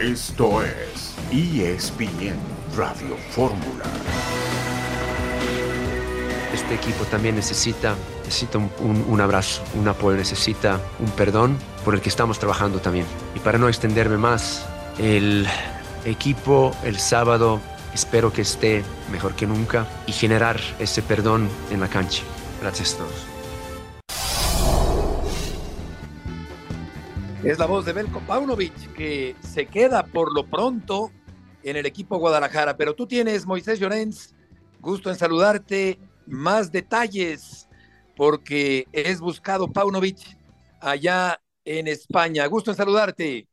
Esto es ESPN Radio Fórmula. Este equipo también necesita, necesita un, abrazo, un apoyo, necesita un perdón por el que estamos trabajando también. Y para no extenderme más, el equipo el sábado espero que esté mejor que nunca y generar ese perdón en la cancha. Gracias a todos. Es la voz de Belko Paunovic que se queda por lo pronto en el equipo Guadalajara. Pero tú tienes, Moisés Llorens, gusto en saludarte. Más detalles porque es buscado Paunovic allá en España. Gusto en saludarte.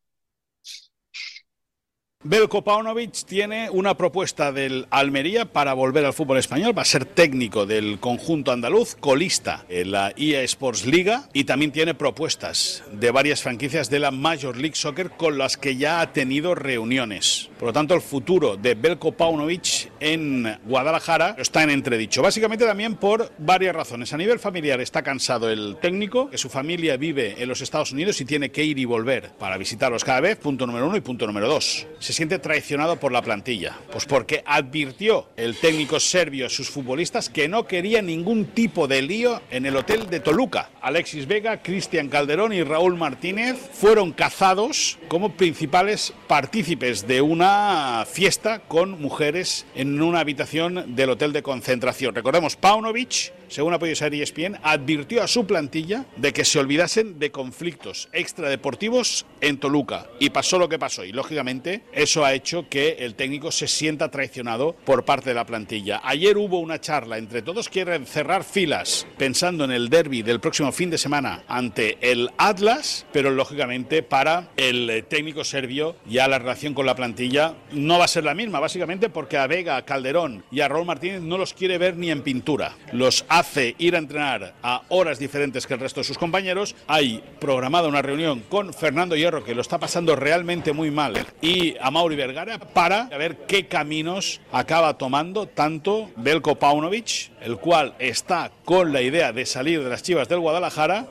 Belko Paunovic tiene una propuesta del Almería para volver al fútbol español. Va a ser técnico del conjunto andaluz, colista en la EA Sports Liga y también tiene propuestas de varias franquicias de la Major League Soccer con las que ya ha tenido reuniones. Por lo tanto, el futuro de Belko Paunovic en Guadalajara está en entredicho. Básicamente también por varias razones. A nivel familiar está cansado el técnico, que su familia vive en los Estados Unidos y tiene que ir y volver para visitarlos cada vez. Punto número uno y punto número dos siente traicionado por la plantilla? Pues porque advirtió el técnico serbio a sus futbolistas que no quería ningún tipo de lío en el hotel de Toluca. Alexis Vega, Cristian Calderón y Raúl Martínez fueron cazados como principales partícipes de una fiesta con mujeres en una habitación del hotel de concentración. Recordemos, Paunovic según ha podido saber ESPN, advirtió a su plantilla de que se olvidasen de conflictos extradeportivos en Toluca. Y pasó lo que pasó. Y lógicamente eso ha hecho que el técnico se sienta traicionado por parte de la plantilla. Ayer hubo una charla entre todos quieren cerrar filas pensando en el derby del próximo fin de semana ante el Atlas, pero lógicamente para el técnico serbio ya la relación con la plantilla no va a ser la misma, básicamente porque a Vega, a Calderón y a Raúl Martínez no los quiere ver ni en pintura. Los hace ir a entrenar a horas diferentes que el resto de sus compañeros. Hay programada una reunión con Fernando Hierro, que lo está pasando realmente muy mal, y a Mauri Vergara para ver qué caminos acaba tomando tanto Belko Paunovic, el cual está con la idea de salir de las chivas del Guadalajara.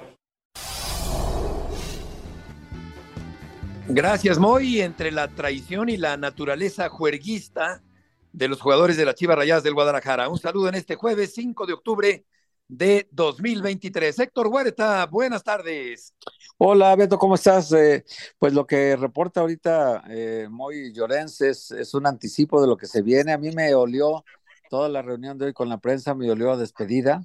Gracias, Moy. Entre la traición y la naturaleza juerguista de los jugadores de las Chivas Rayadas del Guadalajara. Un saludo en este jueves 5 de octubre de 2023. Héctor Huerta, buenas tardes. Hola Beto, ¿cómo estás? Eh, pues lo que reporta ahorita eh, Moy Llorens es, es, un anticipo de lo que se viene. A mí me olió toda la reunión de hoy con la prensa, me olió a despedida,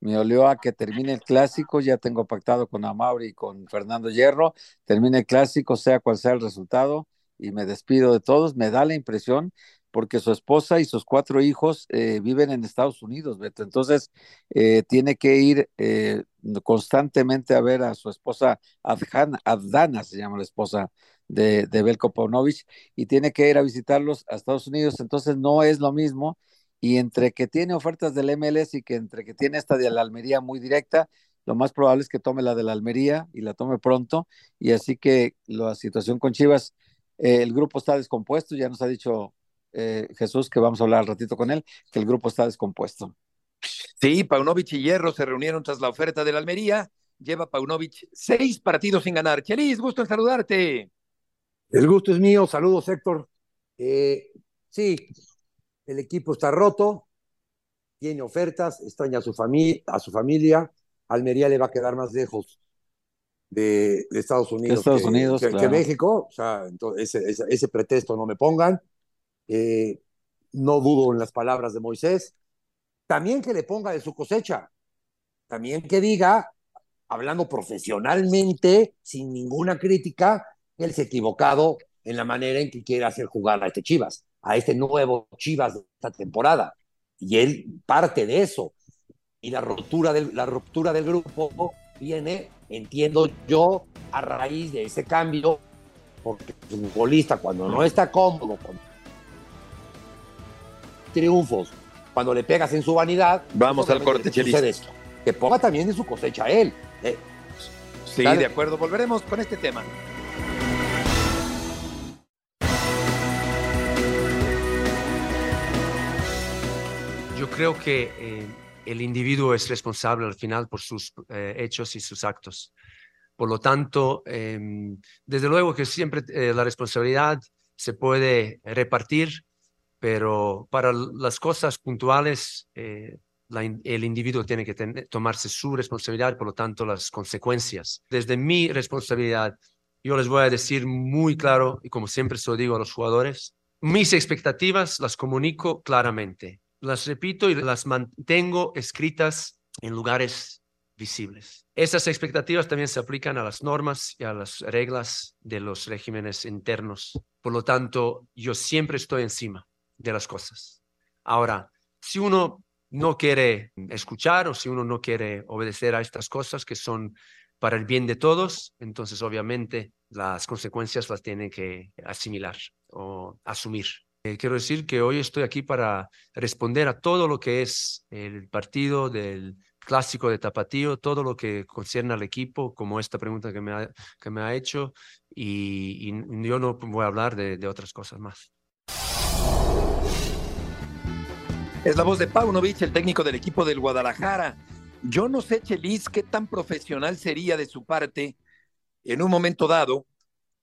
me olió a que termine el clásico, ya tengo pactado con Amauri y con Fernando Hierro, termine el clásico, sea cual sea el resultado, y me despido de todos. Me da la impresión porque su esposa y sus cuatro hijos eh, viven en Estados Unidos, Beto. Entonces, eh, tiene que ir eh, constantemente a ver a su esposa Adhan, Adana, se llama la esposa de, Belko Paunovic, y tiene que ir a visitarlos a Estados Unidos. Entonces, no es lo mismo. Y entre que tiene ofertas del MLS y que entre que tiene esta de la Almería muy directa, lo más probable es que tome la de la Almería y la tome pronto. Y así que la situación con Chivas, el grupo está descompuesto, ya nos ha dicho eh, Jesús, que vamos a hablar al ratito con él, que el grupo está descompuesto. Sí, Paunovic y Hierro se reunieron tras la oferta de la Almería. Lleva Paunovic seis partidos sin ganar. Chelis, gusto en saludarte. El gusto es mío. Saludos, Héctor. Eh, sí, el equipo está roto, tiene ofertas, extraña a su, familia, a su familia. Almería le va a quedar más lejos de, Estados Unidos, Estados que, Unidos que, México. O sea, entonces, ese, ese pretexto no me pongan. Eh, no dudo en las palabras de Moisés, también que le ponga de su cosecha, también que diga, hablando profesionalmente, sin ninguna crítica, él se ha equivocado en la manera en que quiere hacer jugar a este Chivas, a este nuevo Chivas de esta temporada. Y él parte de eso. Y la ruptura del, la ruptura del grupo viene, entiendo yo, a raíz de ese cambio, porque el futbolista cuando no está cómodo, cuando triunfos, cuando le pegas en su vanidad, vamos al corte, Chelis. Que ponga también en su cosecha él. Eh. Sí, de acuerdo. Volveremos con este tema. Yo creo que eh, el individuo es responsable al final por sus eh, hechos y sus actos. Por lo tanto, em, desde luego que siempre eh, la responsabilidad se puede repartir, pero para las cosas puntuales, eh, el individuo tiene que tomarse su responsabilidad, por lo tanto, las consecuencias. Desde mi responsabilidad, yo les voy a decir muy claro, y como siempre se lo digo a los jugadores, mis expectativas las comunico claramente. Las repito y las mantengo escritas en lugares visibles. Esas expectativas también se aplican a las normas y a las reglas de los regímenes internos. Por lo tanto, yo siempre estoy encima de las cosas. Ahora, si uno no quiere escuchar o si uno no quiere obedecer a estas cosas que son para el bien de todos, entonces obviamente las consecuencias las tiene que asimilar o asumir. Eh, quiero decir que hoy estoy aquí para responder a todo lo que es el partido del clásico de Tapatío, todo lo que concierne al equipo, como esta pregunta que me ha, que me ha hecho, y, yo no voy a hablar de, de otras cosas más. Es la voz de Paunovic, el técnico del equipo del Guadalajara. Yo no sé, Chelis, qué tan profesional sería de su parte en un momento dado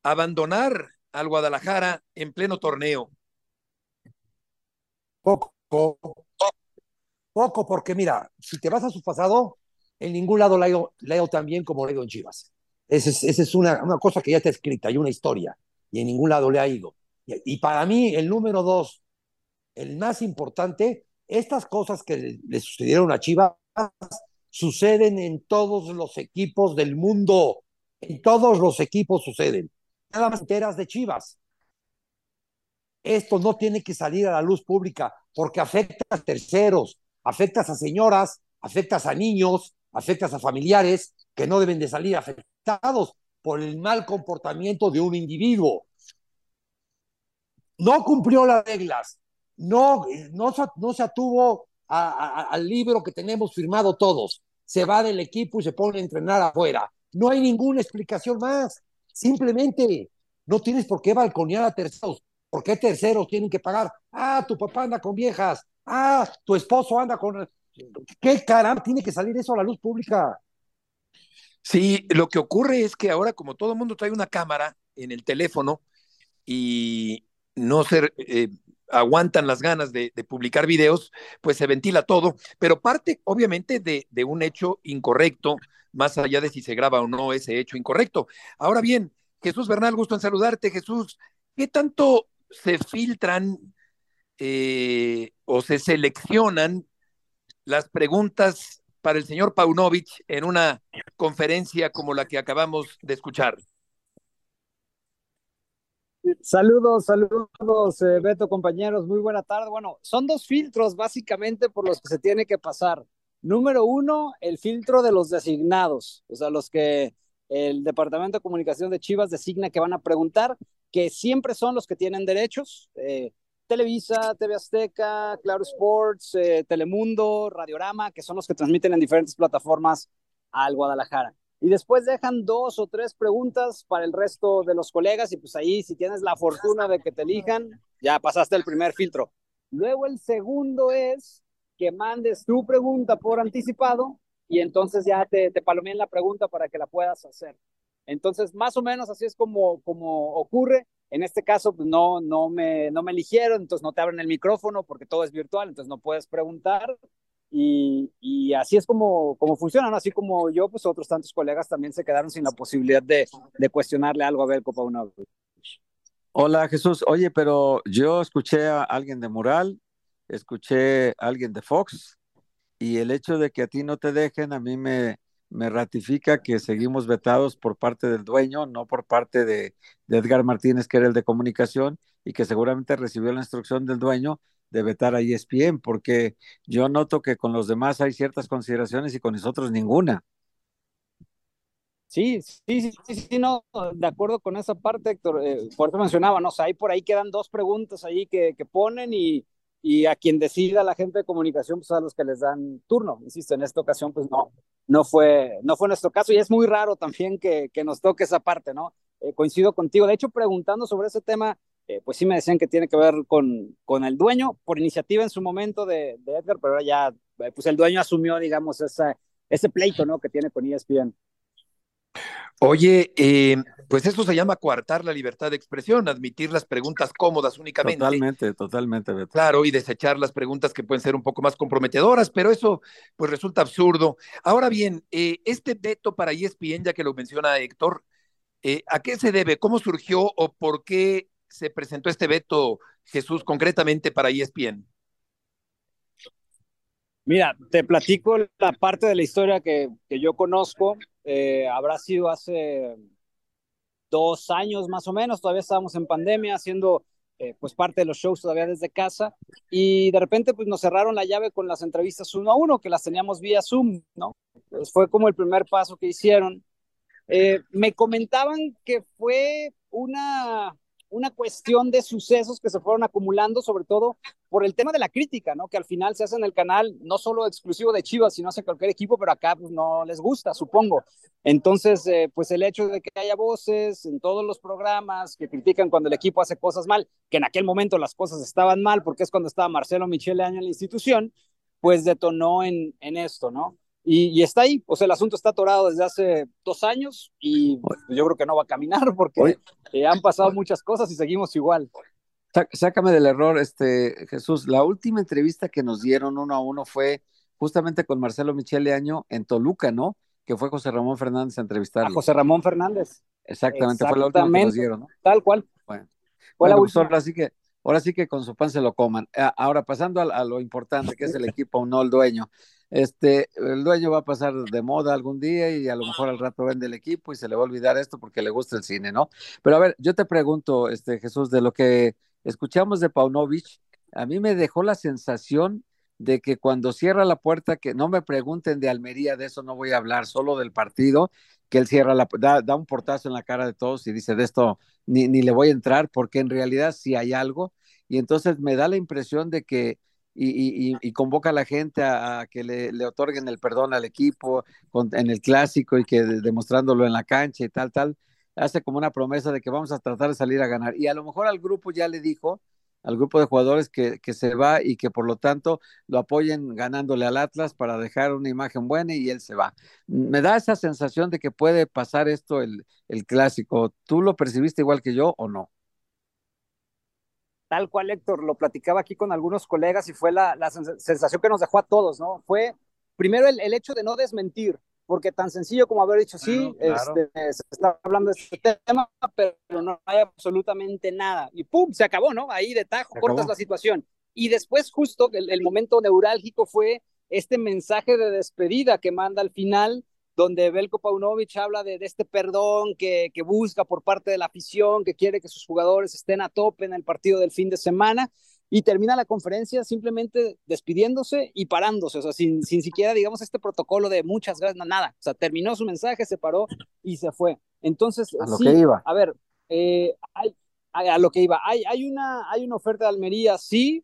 abandonar al Guadalajara en pleno torneo. Poco, poco, porque mira, si te vas a su pasado, en ningún lado leo, leo tan bien como leo en Chivas. Esa es, una, una, cosa que ya está escrita, hay una historia, y en ningún lado le ha ido. Y para mí, el número dos, el más importante, estas cosas que le, sucedieron a Chivas suceden en todos los equipos del mundo. En todos los equipos suceden. Nada más enteras de Chivas. Esto no tiene que salir a la luz pública porque afecta a terceros, afectas a señoras, afectas a niños, afectas a familiares que no deben de salir afectados por el mal comportamiento de un individuo. No cumplió las reglas, no, no, no se atuvo al libro que tenemos firmado todos. Se va del equipo y se pone a entrenar afuera. No hay ninguna explicación más. Simplemente no tienes por qué balconear a terceros. ¿Por qué terceros tienen que pagar? Ah, tu papá anda con viejas. Ah, tu esposo anda con... ¿Qué caramba tiene que salir eso a la luz pública? Sí, lo que ocurre es que ahora como todo el mundo trae una cámara en el teléfono y no ser, eh, aguantan las ganas de, publicar videos, pues se ventila todo, pero parte obviamente de, un hecho incorrecto, más allá de si se graba o no ese hecho incorrecto. Ahora bien, Jesús Bernal, gusto en saludarte. Jesús, ¿qué tanto se filtran eh, o se seleccionan las preguntas para el señor Paunovic en una conferencia como la que acabamos de escuchar? Saludos, saludos, eh, Beto, compañeros, muy buena tarde. Bueno, son dos filtros básicamente por los que se tiene que pasar. Número uno, el filtro de los designados, o sea, los que el Departamento de Comunicación de Chivas designa que van a preguntar, que siempre son los que tienen derechos. Eh, Televisa, TV Azteca, Claro Sports, eh, Telemundo, Radiorama, que son los que transmiten en diferentes plataformas al Guadalajara y después dejan dos o tres preguntas para el resto de los colegas y pues ahí si tienes la fortuna de que te elijan, ya pasaste el primer filtro. Luego el segundo es que mandes tu pregunta por anticipado y entonces ya te, te palomeen la pregunta para que la puedas hacer. Entonces, más o menos así es como, como ocurre. En este caso, pues no, no, me, no me eligieron, entonces no te abren el micrófono porque todo es virtual, entonces no puedes preguntar. Y, así es como, como funciona, Así como yo, pues otros tantos colegas también se quedaron sin la posibilidad de, de cuestionarle algo. A Belko Paunovic. Hola Jesús, oye, pero yo escuché a alguien de Mural, escuché a alguien de Fox, y el hecho de que a ti no te dejen, a mí me, me ratifica que seguimos vetados por parte del dueño, no por parte de, de Edgar Martínez, que era el de comunicación, y que seguramente recibió la instrucción del dueño de vetar a ESPN, porque yo noto que con los demás hay ciertas consideraciones y con nosotros ninguna. Sí, sí, sí, sí, no, de acuerdo con esa parte, Héctor, eh, por mencionaba, ¿no? O sea, ahí por ahí quedan dos preguntas ahí que, que ponen y, y a quien decida la gente de comunicación, pues a los que les dan turno. Insisto, en esta ocasión, pues no, no fue, no fue nuestro caso y es muy raro también que, que nos toque esa parte, ¿no? Eh, coincido contigo. De hecho, preguntando sobre ese tema, eh, pues sí me decían que tiene que ver con, con el dueño, por iniciativa en su momento de, de Edgar, pero ahora ya, eh, pues el dueño asumió, digamos, esa, ese pleito, ¿no? Que tiene con ESPN. Oye, eh, pues eso se llama coartar la libertad de expresión, admitir las preguntas cómodas únicamente. Totalmente, totalmente, Beto. Claro, y desechar las preguntas que pueden ser un poco más comprometedoras, pero eso pues resulta absurdo. Ahora bien, eh, este veto para ESPN, ya que lo menciona Héctor, eh, ¿a qué se debe? ¿Cómo surgió o por qué se presentó este veto, Jesús, concretamente para ESPN? Mira, te platico la parte de la historia que, que yo conozco. Eh, habrá sido hace dos años más o menos, todavía estábamos en pandemia haciendo eh, pues parte de los shows todavía desde casa y de repente pues nos cerraron la llave con las entrevistas uno a uno que las teníamos vía Zoom, ¿no? Pues fue como el primer paso que hicieron. Eh, me comentaban que fue una una cuestión de sucesos que se fueron acumulando, sobre todo por el tema de la crítica, ¿no? Que al final se hace en el canal, no solo exclusivo de Chivas, sino hace cualquier equipo, pero acá pues, no les gusta, supongo. Entonces, eh, pues el hecho de que haya voces en todos los programas que critican cuando el equipo hace cosas mal, que en aquel momento las cosas estaban mal, porque es cuando estaba Marcelo Michele año en la institución, pues detonó en, en esto, ¿no? Y, está ahí, o sea, el asunto está atorado desde hace dos años y yo creo que no va a caminar porque eh, han pasado muchas cosas y seguimos igual. Sácame del error, este Jesús. La última entrevista que nos dieron uno a uno fue justamente con Marcelo Michele Año en Toluca, ¿no? Que fue José Ramón Fernández a entrevistarlo. A José Ramón Fernández. Exactamente, fue la última que nos dieron, ¿no? Tal cual. Bueno, fue la pues última. ahora sí que ahora sí que con su pan se lo coman. Ahora pasando a, a lo importante que es el equipo, no el dueño este, el dueño va a pasar de moda algún día y a lo mejor al rato vende el equipo y se le va a olvidar esto porque le gusta el cine, ¿no? Pero a ver, yo te pregunto, este, Jesús, de lo que escuchamos de Paunovic, a mí me dejó la sensación de que cuando cierra la puerta, que no me pregunten de Almería, de eso no voy a hablar, solo del partido, que él cierra la da, da un portazo en la cara de todos y dice de esto ni, ni le voy a entrar, porque en realidad sí hay algo, y entonces me da la impresión de que y, convoca a la gente a, que le, otorguen el perdón al equipo en el clásico y que demostrándolo en la cancha y tal, tal, hace como una promesa de que vamos a tratar de salir a ganar. Y a lo mejor al grupo ya le dijo, al grupo de jugadores que, que se va y que por lo tanto lo apoyen ganándole al Atlas para dejar una imagen buena y él se va. Me da esa sensación de que puede pasar esto el, el clásico. ¿Tú lo percibiste igual que yo o no? Tal cual Héctor, lo platicaba aquí con algunos colegas y fue la, la sensación que nos dejó a todos, ¿no? Fue primero el, el, hecho de no desmentir, porque tan sencillo como haber dicho, sí, este, se está hablando de este tema, pero no hay absolutamente nada. Y pum, se acabó, ¿no? Ahí de tajo, cortas la situación. Y después justo el, el momento neurálgico fue este mensaje de despedida que manda al final, donde Belko Paunovic habla de, este perdón que, que, busca por parte de la afición, que quiere que sus jugadores estén a tope en el partido del fin de semana, y termina la conferencia simplemente despidiéndose y parándose, o sea, sin, sin siquiera, digamos, este protocolo de muchas gracias, nada, o sea, terminó su mensaje, se paró y se fue. Entonces, a lo que iba. A ver, eh, hay, a, lo que iba, hay, hay, una, hay una oferta de Almería, sí,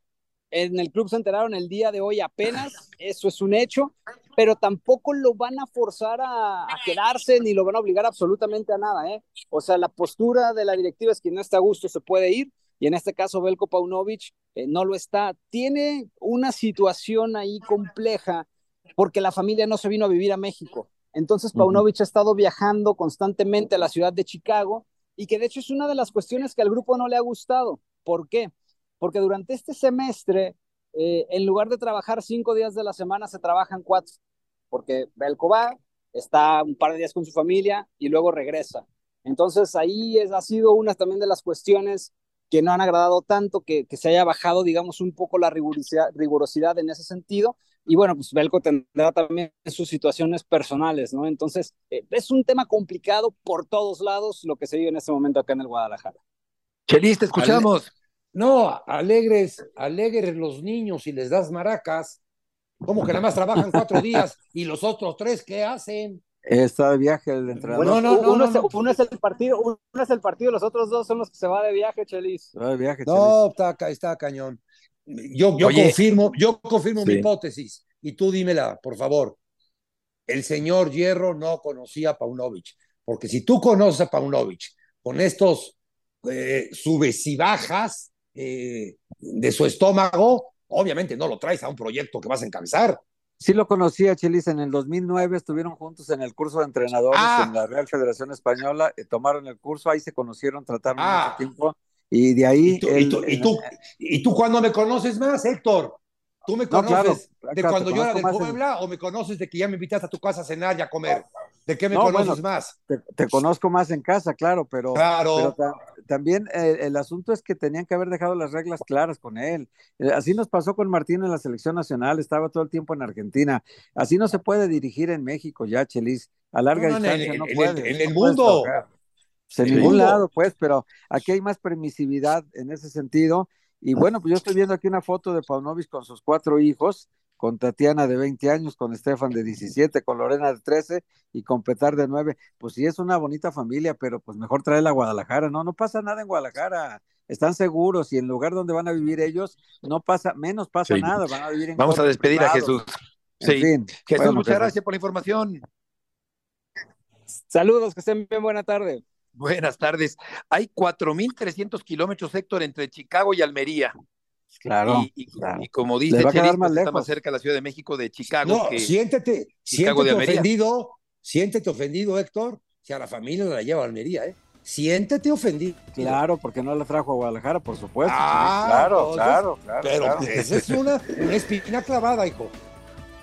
en el club se enteraron el día de hoy apenas, eso es un hecho, pero tampoco lo van a forzar a, quedarse ni lo van a obligar absolutamente a nada, ¿eh? O sea, la postura de la directiva es que no está a gusto se puede ir, y en este caso Belko Paunovic eh, no lo está. Tiene una situación ahí compleja porque la familia no se vino a vivir a México. Entonces Paunovic ha estado viajando constantemente a la ciudad de Chicago y que de hecho es una de las cuestiones que al grupo no le ha gustado. ¿Por qué? Porque durante este semestre, eh, en lugar de trabajar cinco días de la semana, se trabajan cuatro, porque Belko va, está un par de días con su familia y luego regresa. Entonces ahí es, ha sido una también de las cuestiones que no han agradado tanto, que, que se haya bajado, digamos, un poco la rigurosidad, rigurosidad en ese sentido. Y bueno, pues Belko tendrá también sus situaciones personales, ¿no? Entonces, eh, es un tema complicado por todos lados lo que se vive en este momento acá en el Guadalajara. Chelis, te escuchamos. No, alegres, alegres los niños y les das maracas. Como que nada más trabajan cuatro días y los otros tres, ¿qué hacen? Está de viaje el entrenador. no, no, uno, es, uno, es, el partido, uno es el partido, los otros dos son los que se va de viaje, Chelis. Va de viaje, no, está, está cañón. Yo, yo confirmo, yo confirmo mi hipótesis y tú dímela, por favor. El señor Hierro no conocía a Paunovic, porque si tú conoces a Paunovic con estos eh, subes y bajas, eh, de su estómago, obviamente no lo traes a un proyecto que vas a encabezar. Sí lo conocía, Chelis, en el 2009 estuvieron juntos en el curso de entrenadores Ah. en la Real Federación Española, eh, tomaron el curso, ahí se conocieron, trataron Ah. mucho tiempo, y de ahí... ¿Y tú, y, él- tú, y, tú, ¿Y tú cuándo me conoces más, Héctor? ¿Tú me No, conoces claro, de claro, cuando yo era de en- Puebla o me conoces de que ya me invitaste a tu casa a cenar y a comer? ¿De qué me No, conoces bueno, más? te, te conozco más en casa, claro, pero, Claro. pero también eh, el asunto es que tenían que haber dejado las reglas claras con él. Eh, así nos pasó con Martín en la selección nacional, estaba todo el tiempo en Argentina. Así no se puede dirigir en México ya, Chelis. A larga No, no, en el- distancia no en el- en el no mundo. Pues en ningún mundo. lado, pues, pero aquí hay más permisividad en ese sentido. Y bueno, pues yo estoy viendo aquí una foto de Paunovic con sus cuatro hijos, con Tatiana de 20 años, con Estefan de 17, con Lorena de 13 y con Petar de 9. Pues sí, es una bonita familia, pero pues mejor traerla a Guadalajara. No, no pasa nada en Guadalajara. Están seguros y en el lugar donde van a vivir ellos, no pasa, menos pasa Sí. nada. Van a vivir en Vamos a despedir a. Jesús. En Sí. fin, Jesús, bueno, muchas pues, gracias por la información. Saludos, que estén bien, buena tarde. Buenas tardes. Hay 4.300 kilómetros, Héctor, entre Chicago y Almería. Claro, y, y- claro. y como Le dice va a quedar Chelis, más pues, está más cerca la Ciudad de México de Chicago No, que siéntete, Chicago de siéntete ofendido, siéntete ofendido, Héctor, si a la familia la lleva a Almería, ¿eh? Siéntete ofendido. Claro, porque no la trajo a Guadalajara, por supuesto. Ah, claro, entonces, claro, claro. Pero claro. pues, esa es una, una espina clavada, hijo.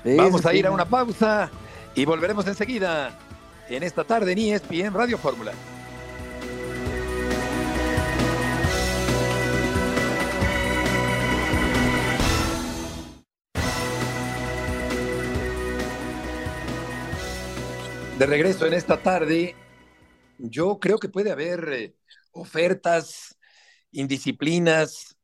Sí, Vamos a ir a una pausa y volveremos enseguida en esta tarde en ESPN Radio Fórmula. De regreso en esta tarde, yo creo que puede haber eh, ofertas, indisciplinas,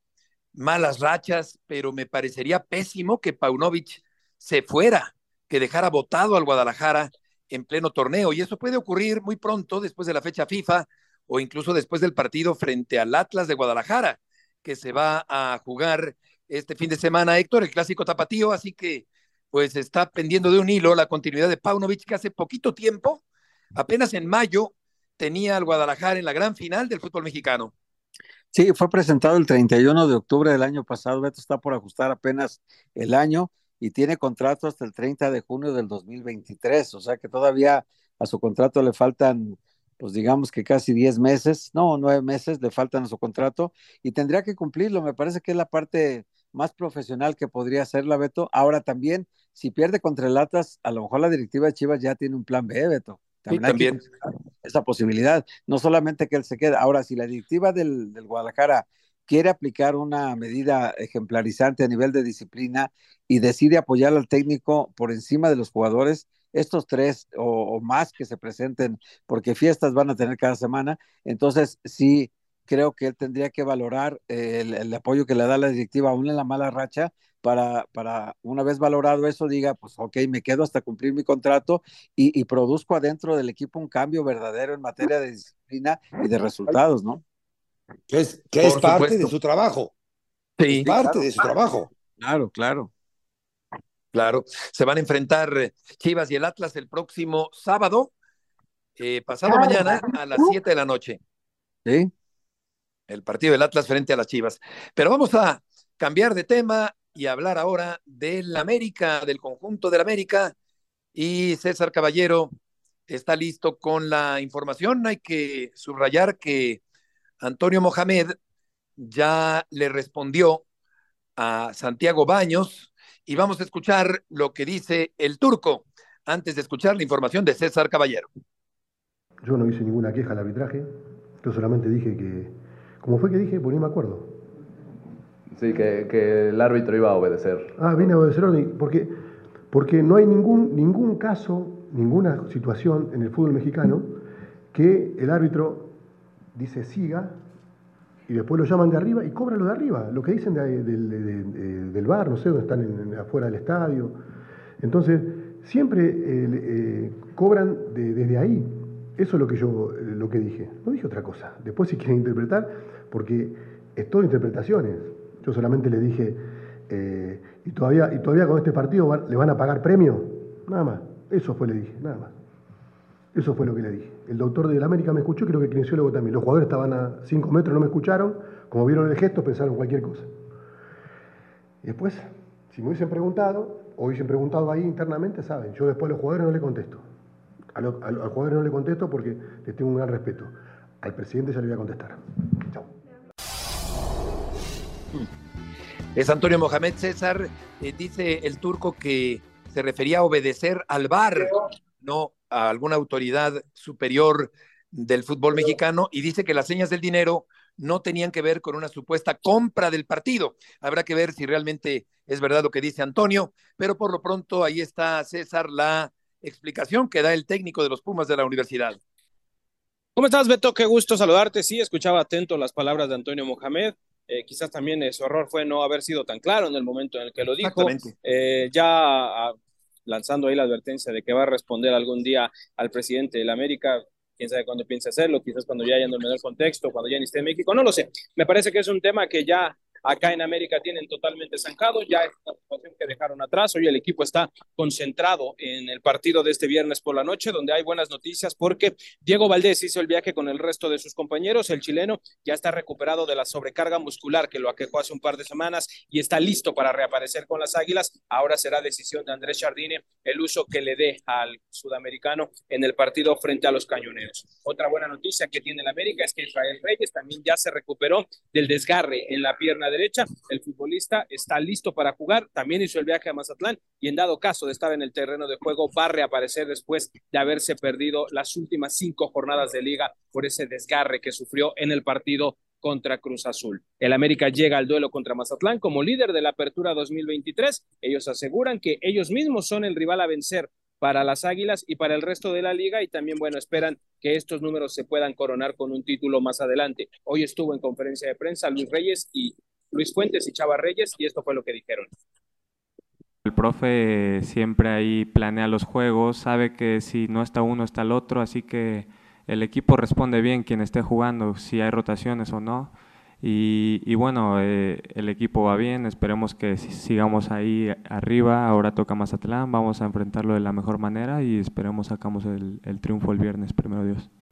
malas rachas, pero me parecería pésimo que Paunovic se fuera, que dejara votado al Guadalajara en pleno torneo. Y eso puede ocurrir muy pronto, después de la fecha FIFA o incluso después del partido frente al Atlas de Guadalajara, que se va a jugar este fin de semana, Héctor, el clásico tapatío. Así que, pues está pendiendo de un hilo la continuidad de Paunovic, que hace poquito tiempo, apenas en mayo, tenía al Guadalajara en la gran final del fútbol mexicano. Sí, fue presentado el 31 de octubre del año pasado. Beto está por ajustar apenas el año y tiene contrato hasta el 30 de junio del 2023. O sea que todavía a su contrato le faltan, pues digamos que casi 10 meses, no, 9 meses le faltan a su contrato y tendría que cumplirlo. Me parece que es la parte más profesional que podría hacerla, Beto. Ahora también, si pierde contra el Atlas, a lo mejor la directiva de Chivas ya tiene un plan B, Beto. Sí, También hay esa posibilidad. No solamente que él se quede. Ahora, si la directiva del, del Guadalajara quiere aplicar una medida ejemplarizante a nivel de disciplina y decide apoyar al técnico por encima de los jugadores, estos tres o, o más que se presenten, porque fiestas van a tener cada semana, entonces sí creo que él tendría que valorar el, el apoyo que le da la directiva aún en la mala racha para, para una vez valorado eso diga, pues ok, me quedo hasta cumplir mi contrato y, y produzco adentro del equipo un cambio verdadero en materia de disciplina y de resultados, ¿no? Que es, que es Por parte supuesto. de su trabajo. Sí, Es parte claro. de su trabajo. Claro, claro. Claro, se van a enfrentar eh, Chivas y el Atlas el próximo sábado, eh, pasado mañana a las 7 de la noche, Sí, el partido del Atlas frente a las Chivas. Pero vamos a cambiar de tema y hablar ahora del América, del conjunto del América. Y César Caballero está listo con la información. Hay que subrayar que Antonio Mohamed ya le respondió a Santiago Baños y vamos a escuchar lo que dice el turco antes de escuchar la información de César Caballero. Yo no hice ninguna queja al arbitraje, yo solamente dije que, como fue que dije, pues ni me acuerdo. Sí, que, que el árbitro iba a obedecer. Ah, vine a obedecer porque, porque no hay ningún, ningún caso, ninguna situación en el fútbol mexicano que el árbitro dice siga y después lo llaman de arriba y cobran lo de arriba, lo que dicen de- de- de- de- del bar, no sé, donde están en- afuera del estadio. Entonces, siempre eh, eh, cobran de- desde ahí. Eso es lo que yo eh, que dije. No dije otra cosa. Después si quieren interpretar, porque es todo interpretaciones. Yo solamente le dije, eh, y, todavía, y todavía con este partido le van a pagar premio. Nada más. Eso fue le dije, nada más. Eso fue lo que le dije. El doctor del América me escuchó, creo que el kinesiólogo también. Los jugadores estaban a 5 metros, no me escucharon. Como vieron el gesto, pensaron cualquier cosa. Y después, si me hubiesen preguntado, o hubiesen preguntado ahí internamente, saben. Yo después los jugadores no le contesto. A, los jugadores no le contesto porque les tengo un gran respeto. Al presidente ya le voy a contestar. Chao. Es Antonio Mohamed César, eh, dice el turco que se refería a obedecer al VAR, no a alguna autoridad superior del fútbol mexicano, y dice que las señas del dinero no tenían que ver con una supuesta compra del partido. Habrá que ver si realmente es verdad lo que dice Antonio, pero por lo pronto ahí está César la explicación que da el técnico de los Pumas de la universidad. ¿Cómo estás, Beto? Qué gusto saludarte. Sí, escuchaba atento las palabras de Antonio Mohamed. Eh, quizás también su error fue no haber sido tan claro en el momento en el que lo dijo. Eh, ya ah, lanzando ahí la advertencia de que va a responder algún día al presidente de la América, quién sabe cuándo piensa hacerlo, quizás cuando ya haya en el menor contexto, cuando ya ni esté en México, no lo sé. Me parece que es un tema que ya acá en América tienen totalmente zancado, ya es una situación que dejaron atrás, hoy el equipo está concentrado en el partido de este viernes por la noche, donde hay buenas noticias porque Diego Valdés hizo el viaje con el resto de sus compañeros, el chileno ya está recuperado de la sobrecarga muscular que lo aquejó hace un par de semanas y está listo para reaparecer con las Águilas, ahora será decisión de Andrés Jardine el uso que le dé al sudamericano en el partido frente a los cañoneros. Otra buena noticia que tiene el América es que Israel Reyes también ya se recuperó del desgarre en la pierna derecha. El futbolista está listo para jugar. También hizo el viaje a Mazatlán y en dado caso de estar en el terreno de juego va a reaparecer después de haberse perdido las últimas cinco jornadas de liga por ese desgarre que sufrió en el partido contra Cruz Azul. El América llega al duelo contra Mazatlán como líder de la Apertura 2023. Ellos aseguran que ellos mismos son el rival a vencer para las Águilas y para el resto de la liga y también, bueno, esperan que estos números se puedan coronar con un título más adelante. Hoy estuvo en conferencia de prensa Luis Reyes y Luis Fuentes y Chava Reyes y esto fue lo que dijeron. El profe siempre ahí planea los juegos, sabe que si no está uno está el otro, así que el equipo responde bien quien esté jugando, si hay rotaciones o no. Y, bueno, eh, el equipo va bien, esperemos que sigamos ahí arriba, ahora toca Mazatlán, vamos a enfrentarlo de la mejor manera y esperemos sacamos el, el triunfo el viernes, primero Dios.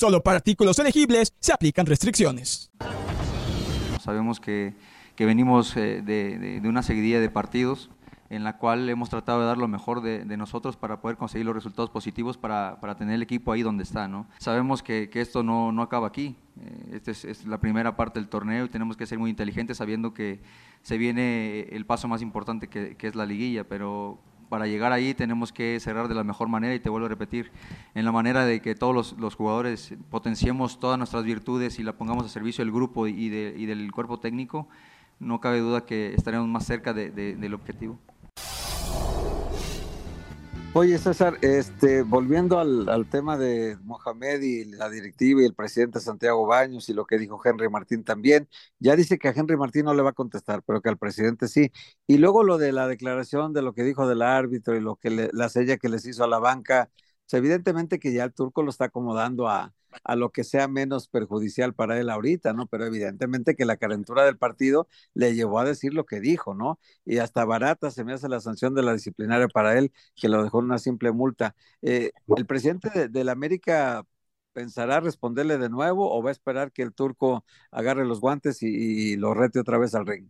Solo para artículos elegibles se aplican restricciones. Sabemos que, venimos eh, de, de una seguidilla de partidos en la cual hemos tratado de dar lo mejor de, nosotros para poder conseguir los resultados positivos para, tener el equipo ahí donde está. ¿no? Sabemos que, esto no, no, acaba aquí, eh, esta es, la primera parte del torneo y tenemos que ser muy inteligentes sabiendo que se viene el paso más importante que, es la liguilla, pero para llegar ahí tenemos que cerrar de la mejor manera y te vuelvo a repetir, en la manera de que todos los, jugadores potenciemos todas nuestras virtudes y la pongamos a servicio del grupo y del cuerpo técnico, no cabe duda que estaremos más cerca del objetivo. Oye, César, este, volviendo al, tema de Mohamed y la directiva y el presidente Santiago Baños y lo que dijo Henry Martín también, ya dice que a Henry Martín no le va a contestar, pero que al presidente sí. Y luego lo de la declaración de lo que dijo del árbitro y lo que la sella que les hizo a la banca, evidentemente que ya el turco lo está acomodando a, a lo que sea menos perjudicial para él ahorita, ¿no? Pero evidentemente que la calentura del partido le llevó a decir lo que dijo, ¿no? Y hasta barata se me hace la sanción de la disciplinaria para él, que lo dejó en una simple multa. Eh, ¿El presidente de, la América pensará responderle de nuevo o va a esperar que el turco agarre los guantes y, y lo rete otra vez al ring?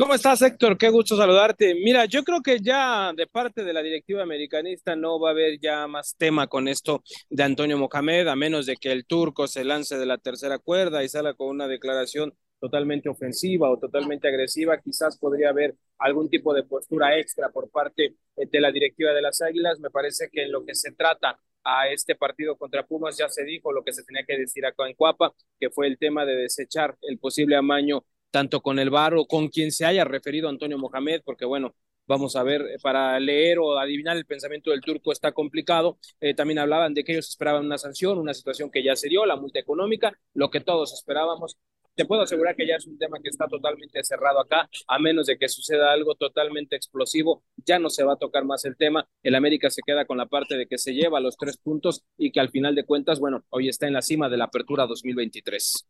¿Cómo estás, Héctor? Qué gusto saludarte. Mira, yo creo que ya de parte de la directiva americanista no va a haber ya más tema con esto de Antonio Mohamed, a menos de que el turco se lance de la tercera cuerda y salga con una declaración totalmente ofensiva o totalmente agresiva, quizás podría haber algún tipo de postura extra por parte eh, de la directiva de las Águilas. Me parece que en lo que se trata a este partido contra Pumas ya se dijo lo que se tenía que decir acá en Cuapa, que fue el tema de desechar el posible amaño tanto con el VAR o con quien se haya referido Antonio Mohamed, porque bueno, vamos a ver, para leer o adivinar el pensamiento del turco está complicado. Eh, también hablaban de que ellos esperaban una sanción, una situación que ya se dio, la multa económica, lo que todos esperábamos. Te puedo asegurar que ya es un tema que está totalmente cerrado acá, a menos de que suceda algo totalmente explosivo, ya no se va a tocar más el tema. El América se queda con la parte de que se lleva los tres puntos y que al final de cuentas, bueno, hoy está en la cima de la apertura 2023.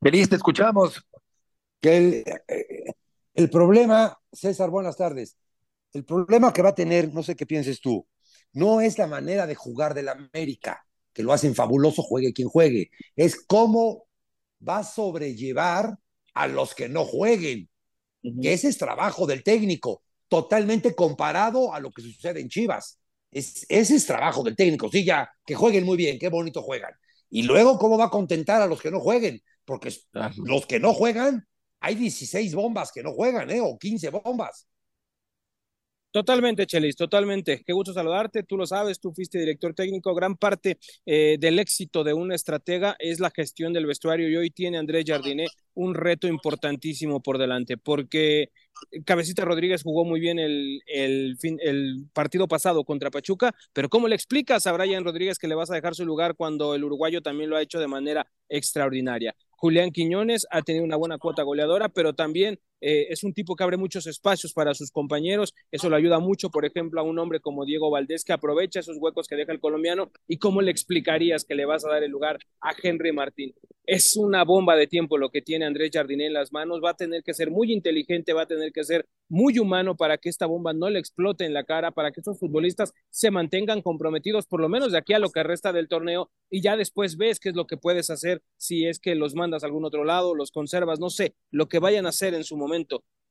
Feliz, te escuchamos. Que el, eh, el problema, César, buenas tardes. El problema que va a tener, no sé qué pienses tú, no es la manera de jugar del América, que lo hacen fabuloso, juegue quien juegue, es cómo va a sobrellevar a los que no jueguen, que ese es trabajo del técnico, totalmente comparado a lo que sucede en Chivas. Es, ese es trabajo del técnico, sí, ya, que jueguen muy bien, qué bonito juegan. Y luego, ¿cómo va a contentar a los que no jueguen? Porque los que no juegan, hay 16 bombas que no juegan, ¿eh? O 15 bombas. Totalmente, Chelis, totalmente. Qué gusto saludarte. Tú lo sabes, tú fuiste director técnico. Gran parte eh, del éxito de una estratega es la gestión del vestuario y hoy tiene Andrés Jardiné un reto importantísimo por delante, porque Cabecita Rodríguez jugó muy bien el, el, partido pasado contra Pachuca, pero ¿cómo le explicas a Brian Rodríguez que le vas a dejar su lugar cuando el uruguayo también lo ha hecho de manera extraordinaria? Julián Quiñones ha tenido una buena cuota goleadora, pero también eh, es un tipo que abre muchos espacios para sus compañeros. Eso le ayuda mucho, por ejemplo, a un hombre como Diego Valdés, que aprovecha esos huecos que deja el colombiano. ¿Y cómo le explicarías que le vas a dar el lugar a Henry Martín? Es una bomba de tiempo lo que tiene Andrés Jardiné en las manos. Va a tener que ser muy inteligente, va a tener que ser muy humano para que esta bomba no le explote en la cara, para que estos futbolistas se mantengan comprometidos, por lo menos de aquí a lo que resta del torneo, y ya después ves qué es lo que puedes hacer si es que los mandas a algún otro lado, los conservas, no sé, lo que vayan a hacer en su momento,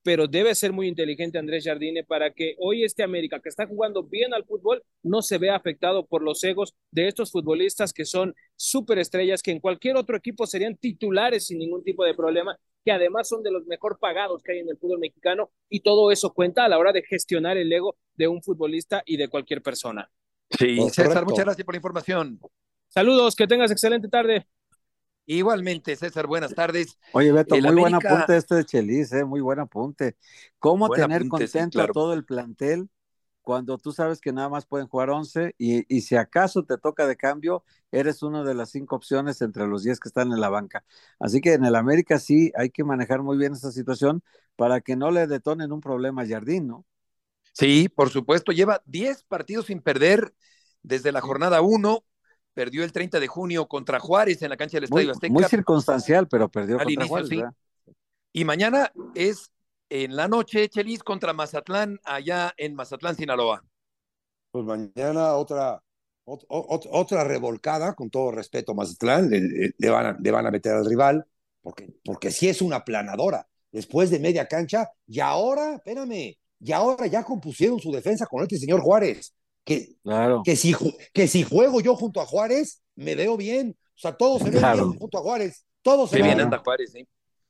pero debe ser muy inteligente Andrés Jardine para que hoy este América, que está jugando bien al fútbol, no se vea afectado por los egos de estos futbolistas que son superestrellas, que en cualquier otro equipo serían titulares sin ningún tipo de problema, que además son de los mejor pagados que hay en el fútbol mexicano, y todo eso cuenta a la hora de gestionar el ego de un futbolista y de cualquier persona. Sí, César, muchas gracias por la información. Saludos, que tengas excelente tarde. Igualmente, César, buenas tardes. Oye, Beto, muy buen apunte este de Chelis, ¿eh? muy buen apunte. ¿Cómo tener contento a todo el plantel cuando tú sabes que nada más pueden jugar 11 y, y, si acaso te toca de cambio, eres una de las cinco opciones entre los 10 que están en la banca? Así que en el América sí hay que manejar muy bien esa situación para que no le detonen un problema a Jardín, ¿no? Sí, por supuesto, lleva 10 partidos sin perder desde la jornada 1 perdió el 30 de junio contra Juárez en la cancha del Estadio Azteca. Muy circunstancial, pero perdió contra Juárez. Y mañana es en la noche, Chelis, contra Mazatlán, allá en Mazatlán, Sinaloa. Pues mañana otra, otra revolcada, con todo respeto, Mazatlán, le, van, a, le van a meter al rival, porque, porque sí es una planadora. Después de media cancha, y ahora, espérame, y ahora ya compusieron su defensa con este señor Juárez que, que, si, que si juego yo junto a Juárez, me veo bien. O sea, todos se ven bien junto a Juárez. Todos se ven bien anda Juárez, ¿sí?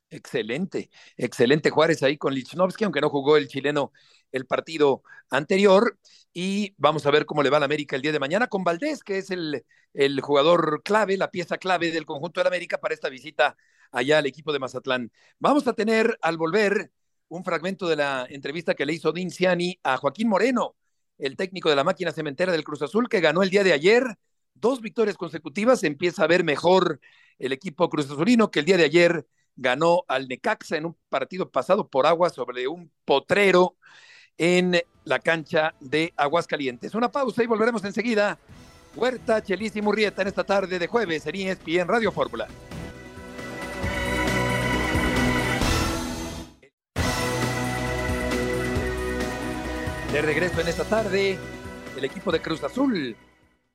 Excelente, excelente Juárez ahí con Lichnowsky, aunque no jugó el chileno el partido anterior. Y vamos a ver cómo le va a la América el día de mañana con Valdés, que es el, el jugador clave, la pieza clave del conjunto de la América para esta visita allá al equipo de Mazatlán. Vamos a tener al volver un fragmento de la entrevista que le hizo Dinciani a Joaquín Moreno, el técnico de la máquina cementera del Cruz Azul, que ganó el día de ayer. Dos victorias consecutivas, empieza a ver mejor el equipo Cruz Azulino, que el día de ayer ganó al Necaxa en un partido pasado por agua sobre un potrero en la cancha de Aguascalientes. Una pausa y volveremos enseguida. Huerta, Chelis y Murrieta en esta tarde de jueves en ESPN Radio Fórmula. De regreso en esta tarde, el equipo de Cruz Azul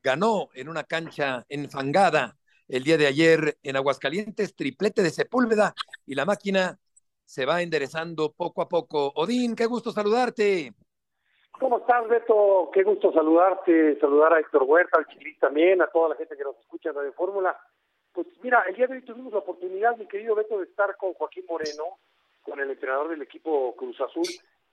ganó en una cancha enfangada el día de ayer en Aguascalientes, triplete de Sepúlveda y la máquina se va enderezando poco a poco. Odín, qué gusto saludarte. ¿Cómo estás, Beto? Qué gusto saludarte, saludar a Héctor Huerta, al Chilis también, a toda la gente que nos escucha en Radio Fórmula. Pues mira, el día de hoy tuvimos la oportunidad, mi querido Beto, de estar con Joaquín Moreno, con el entrenador del equipo Cruz Azul.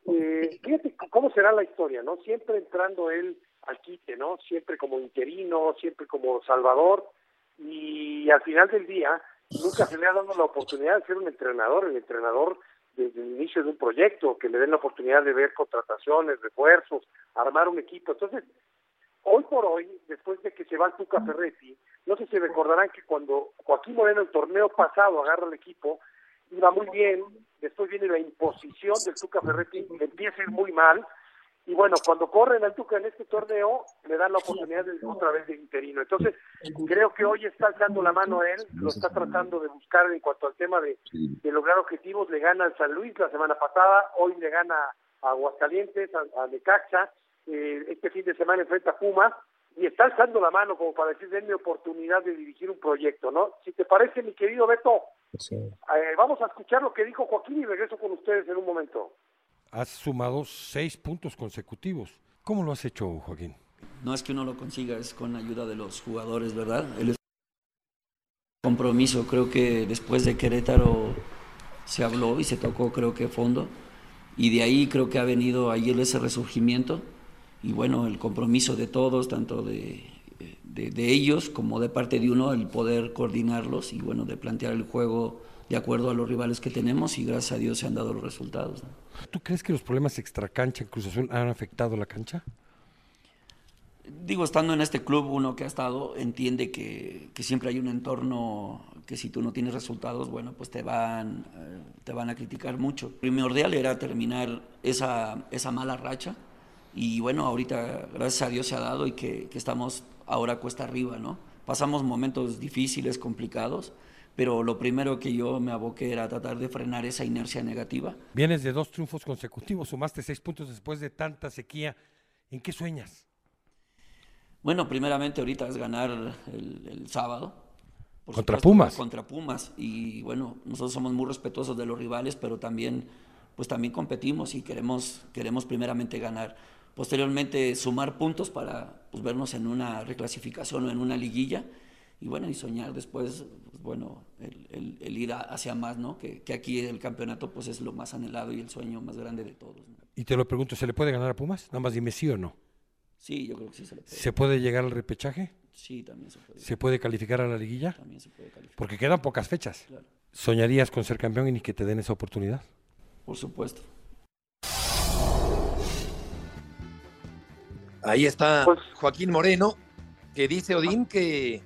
Eh, fíjate cómo será la historia, ¿no? Siempre entrando él al quite, ¿no? Siempre como interino, siempre como salvador, y al final del día nunca se le ha dado la oportunidad de ser un entrenador, el entrenador desde el inicio de un proyecto, que le den la oportunidad de ver contrataciones, refuerzos, armar un equipo. Entonces, hoy por hoy, después de que se va el Tuca Ferretti, no sé si recordarán que cuando Joaquín Moreno el torneo pasado agarra el equipo, iba muy bien, después viene la imposición del Tuca Ferretti, empieza a ir muy mal, y bueno, cuando corren al Tuca en este torneo, le dan la oportunidad de otra vez de interino. Entonces, creo que hoy está alzando la mano él, lo está tratando de buscar en cuanto al tema de, lograr objetivos. Le gana al San Luis la semana pasada, hoy le gana a Aguascalientes, a, Necaxa, eh, este fin de semana enfrenta a Pumas, y está alzando la mano como para decir, denme oportunidad de dirigir un proyecto, ¿no? Si te parece, mi querido Beto, eh, vamos a escuchar lo que dijo Joaquín y regreso con ustedes en un momento has sumado seis puntos consecutivos. ¿Cómo lo has hecho, Joaquín? No es que uno lo consiga, es con ayuda de los jugadores, ¿verdad? El compromiso, creo que después de Querétaro se habló y se tocó, creo que fondo, y de ahí creo que ha venido ayer ese resurgimiento, y bueno, el compromiso de todos, tanto de, de ellos como de parte de uno, el poder coordinarlos y bueno, de plantear el juego de acuerdo a los rivales que tenemos y gracias a Dios se han dado los resultados. ¿Tú crees que los problemas extracancha en Cruz Azul han afectado la cancha? Digo, estando en este club, uno que ha estado entiende que, siempre hay un entorno que si tú no tienes resultados, bueno, pues te van, eh, te van a criticar mucho. Primordial era terminar esa, esa mala racha y bueno, ahorita gracias a Dios se ha dado y que, que estamos ahora cuesta arriba, ¿no? Pasamos momentos difíciles, complicados, pero lo primero que yo me aboqué era tratar de frenar esa inercia negativa. Vienes de dos triunfos consecutivos, sumaste seis puntos después de tanta sequía. ¿En qué sueñas? Bueno, primeramente ahorita es ganar el, sábado. contra Pumas. Contra Pumas. Y bueno, nosotros somos muy respetuosos de los rivales, pero también, pues también competimos y queremos, queremos primeramente ganar. Posteriormente sumar puntos para pues, vernos en una reclasificación o en una liguilla y bueno, y soñar después, pues bueno, el, el, ir hacia más, ¿no? Que, que, aquí el campeonato pues es lo más anhelado y el sueño más grande de todos. Y te lo pregunto, ¿se le puede ganar a Pumas? Nada más dime sí o no. Sí, yo creo que sí se le puede. ¿Se puede llegar al repechaje? Sí, también se puede. ¿Se puede calificar a la liguilla? También se puede calificar. Porque quedan pocas fechas. Claro. ¿Soñarías con ser campeón y ni que te den esa oportunidad? Por supuesto. Ahí está pues Joaquín Moreno, que dice Odín que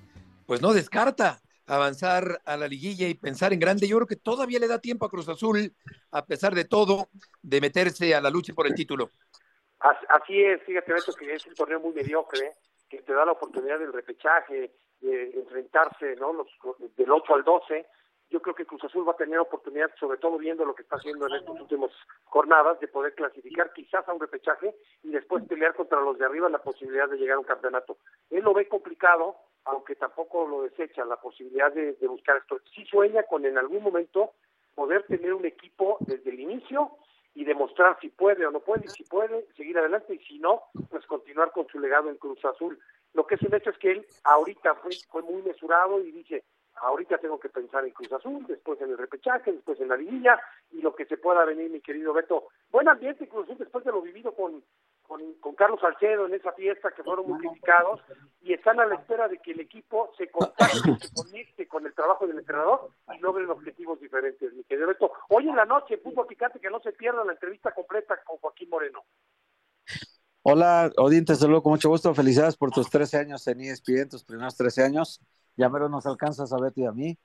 pues no descarta avanzar a la liguilla y pensar en grande. Yo creo que todavía le da tiempo a Cruz Azul, a pesar de todo, de meterse a la lucha por el título. Así es, fíjate, Beto, que es un torneo muy mediocre, que te da la oportunidad del repechaje, de enfrentarse ¿no? Los, del 8 al 12. Yo creo que Cruz Azul va a tener oportunidad, sobre todo viendo lo que está haciendo en estas últimas jornadas, de poder clasificar quizás a un repechaje y después pelear contra los de arriba la posibilidad de llegar a un campeonato. Él lo ve complicado, aunque tampoco lo desecha, la posibilidad de, buscar esto. Sí sueña con en algún momento poder tener un equipo desde el inicio y demostrar si puede o no puede, y si puede, seguir adelante, y si no, pues continuar con su legado en Cruz Azul. Lo que es un hecho es que él ahorita fue, fue muy mesurado y dice, ahorita tengo que pensar en Cruz Azul, después en el repechaje, después en la liguilla, y lo que se pueda venir, mi querido Beto. Buen ambiente Cruz Azul después de lo vivido con, con, Carlos Salcedo en esa fiesta que fueron muy criticados y están a la espera de que el equipo se contacte, se conecte con el trabajo del entrenador y logren objetivos diferentes, mi querido Beto. Hoy en la noche, Fútbol Picante, que no se pierda la entrevista completa con Joaquín Moreno. Hola, Odín, te saludo con mucho gusto. Felicidades por tus 13 años en ESPN, tus primeros 13 años. Ya mero nos alcanzas a Beto y a mí.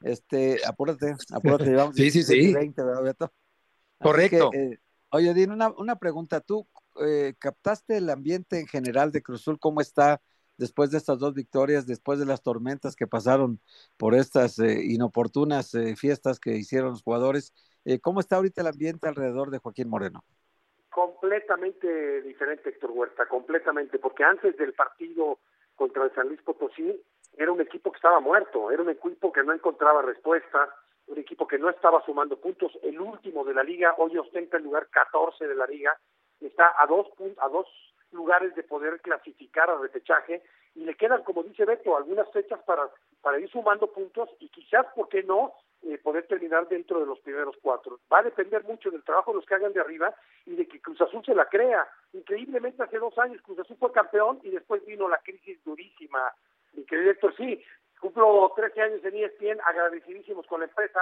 Este, apúrate, apúrate, vamos. sí, sí, sí. 20, ¿verdad, Beto? Correcto. Eh, oye, Odín, una, una pregunta. ¿Tú eh, captaste el ambiente en general de Cruzul, cómo está después de estas dos victorias, después de las tormentas que pasaron por estas eh, inoportunas eh, fiestas que hicieron los jugadores. ¿Cómo está ahorita el ambiente alrededor de Joaquín Moreno? Completamente diferente, Héctor Huerta, completamente, porque antes del partido contra el San Luis Potosí era un equipo que estaba muerto, era un equipo que no encontraba respuesta, un equipo que no estaba sumando puntos. El último de la liga, hoy ostenta el lugar 14 de la liga, está a dos, a dos lugares de poder clasificar al repechaje y le quedan, como dice Beto, algunas fechas para para ir sumando puntos y quizás, ¿por qué no?, eh, poder terminar dentro de los primeros cuatro. Va a depender mucho del trabajo de los que hagan de arriba y de que Cruz Azul se la crea. Increíblemente hace dos años Cruz Azul fue campeón y después vino la crisis durísima. Mi querido Héctor, sí, cumplo 13 años en ESPN, agradecidísimos con la empresa,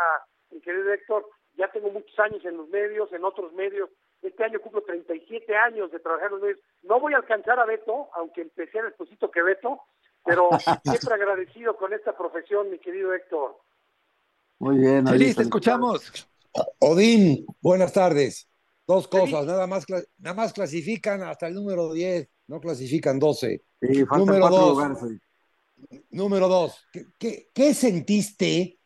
mi querido Héctor, ya tengo muchos años en los medios, en otros medios, este año cumplo 37 años de trabajar en los medios. No voy a alcanzar a Beto, aunque empecé despuésito que Beto, pero siempre agradecido con esta profesión, mi querido Héctor. Muy bien. Feliz, te escuchamos. Odín, buenas tardes. Dos cosas, nada más, nada más clasifican hasta el número 10, no clasifican 12. Sí, número dos, lugares Número dos, ¿qué, sentiste